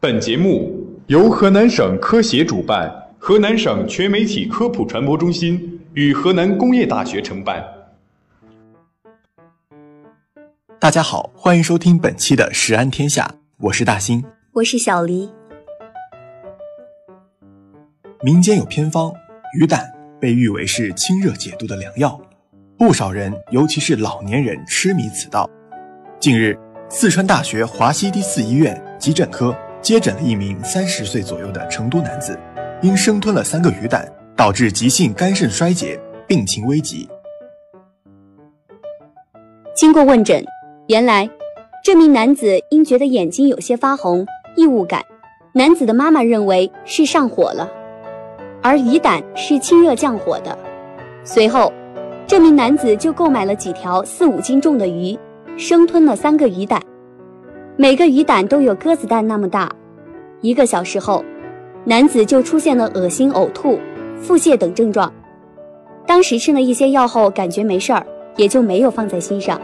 本节目由河南省科协主办，河南省全媒体科普传播中心与河南工业大学承办。大家好，欢迎收听本期的《食安天下》，我是大兴，我是小黎。民间有偏方，鱼胆被誉为是清热解毒的良药，不少人，尤其是老年人痴迷此道。近日，四川大学华西第四医院急诊科接诊了一名三十岁左右的成都男子，因生吞了三个鱼胆，导致急性肝肾衰竭，病情危急。经过问诊。原来，这名男子因觉得眼睛有些发红、异物感，男子的妈妈认为是上火了，而鱼胆是清热降火的。随后，这名男子就购买了几条四五斤重的鱼，生吞了三个鱼胆，每个鱼胆都有鸽子蛋那么大。一个小时后，男子就出现了恶心、呕吐、腹泻等症状。当时吃了一些药后，感觉没事儿，也就没有放在心上。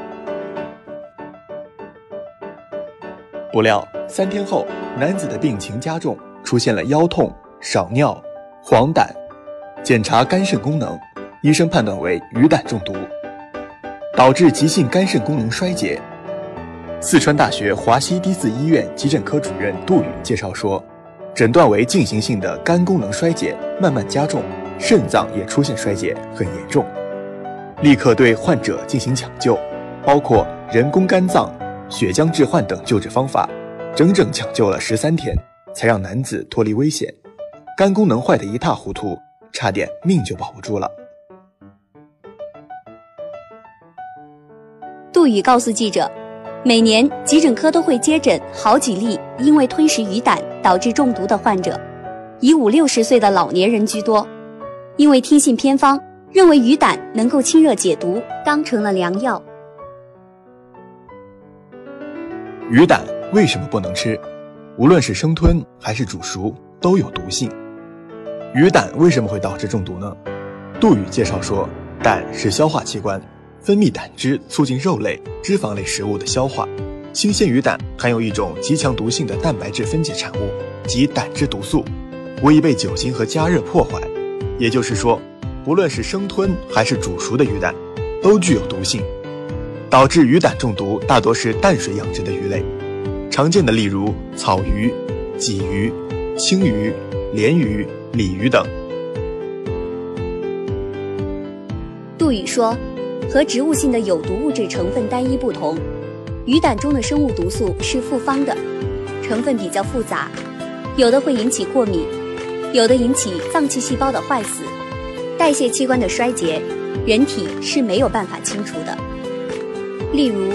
不料三天后，男子的病情加重，出现了腰痛、少尿、黄疸。检查肝肾功能，医生判断为鱼胆中毒，导致急性肝肾功能衰竭。四川大学华西第四医院急诊科主任杜宇介绍说，诊断为进行性的肝功能衰竭，慢慢加重，肾脏也出现衰竭，很严重，立刻对患者进行抢救，包括人工肝脏。血浆置换等救治方法，整整抢救了十三天，才让男子脱离危险。肝功能坏得一塌糊涂，差点命就保不住了。杜宇告诉记者，每年急诊科都会接诊好几例因为吞食鱼胆导致中毒的患者，以五六十岁的老年人居多。因为听信偏方，认为鱼胆能够清热解毒，当成了良药。鱼胆为什么不能吃？无论是生吞还是煮熟，都有毒性。鱼胆为什么会导致中毒呢？杜宇介绍说，胆是消化器官，分泌胆汁促进肉类、脂肪类食物的消化。新鲜鱼胆含有一种极强毒性的蛋白质分解产物，即胆汁毒素，无疑被酒精和加热破坏。也就是说，不论是生吞还是煮熟的鱼胆，都具有毒性。导致鱼胆中毒大多是淡水养殖的鱼类，常见的例如草鱼、鲫鱼、青鱼、鲢鱼、鲤鱼等。杜宇说，和植物性的有毒物质成分单一不同，鱼胆中的生物毒素是复方的，成分比较复杂，有的会引起过敏，有的引起脏器细胞的坏死、代谢器官的衰竭，人体是没有办法清除的。例如，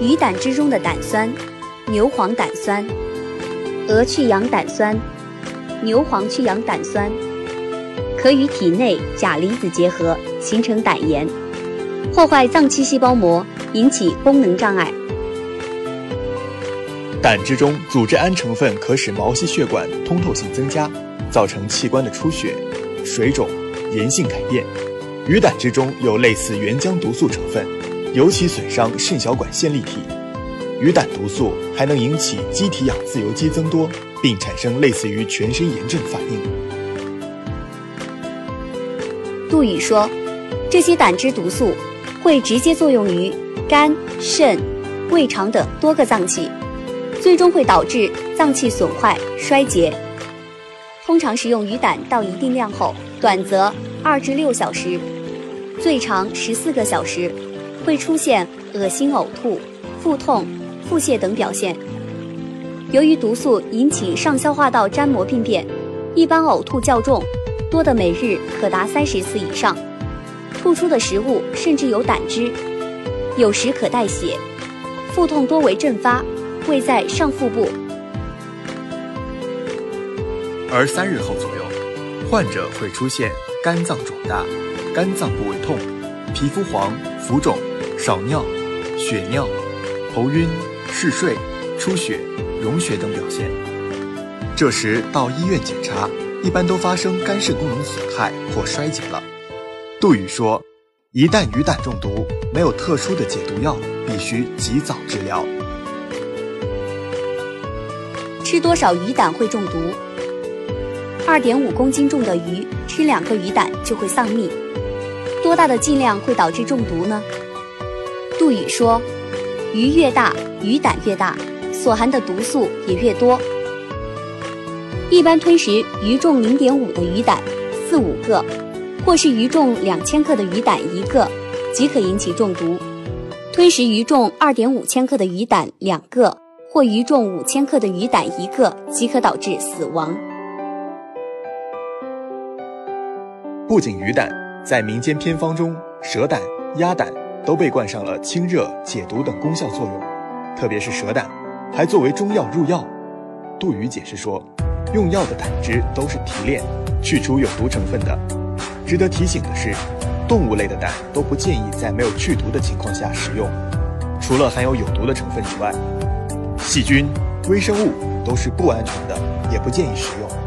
鱼胆汁中的胆酸、牛磺胆酸、鹅去氧胆酸、牛磺去氧胆酸，可与体内钾离子结合，形成胆盐，破坏脏器细胞膜，引起功能障碍。胆汁中组织胺成分可使毛细血管通透性增加，造成器官的出血、水肿、炎性改变。鱼胆汁中有类似原浆毒素成分。尤其损伤肾小管线粒体，鱼胆毒素还能引起机体氧自由基增多，并产生类似于全身炎症反应。杜宇说，这些胆汁毒素会直接作用于肝、肾、胃肠等多个脏器，最终会导致脏器损坏衰竭。通常食用鱼胆到一定量后，短则二至六小时，最长十四个小时。会出现恶心、呕吐、腹痛、腹泻等表现。由于毒素引起上消化道粘膜病变，一般呕吐较重，多的每日可达三十次以上。吐出的食物甚至有胆汁，有时可带血。腹痛多为阵发，位在上腹部。而三日后左右，患者会出现肝脏肿大、肝脏部位痛、皮肤黄、浮肿。少尿、血尿、头晕、嗜睡、出血、溶血等表现。这时到医院检查，一般都发生肝肾功能损害或衰竭了。杜宇说：“一旦鱼胆中毒，没有特殊的解毒药，必须及早治疗。”吃多少鱼胆会中毒？二点五公斤重的鱼吃两个鱼胆就会丧命。多大的剂量会导致中毒呢？杜宇说，鱼越大，鱼胆越大，所含的毒素也越多。一般吞食鱼重零点五的鱼胆四五个，或是鱼重两千克的鱼胆一个，即可引起中毒。吞食鱼重二点五千克的鱼胆两个，或鱼重五千克的鱼胆一个，即可导致死亡。不仅鱼胆，在民间偏方中，蛇胆、鸭胆都被冠上了清热解毒等功效作用，特别是蛇胆，还作为中药入药。杜宇解释说。用药的胆汁都是提炼、去除有毒成分的。值得提醒的是，动物类的蛋都不建议在没有去毒的情况下食用。除了含有有毒的成分以外，细菌、微生物都是不安全的，也不建议食用。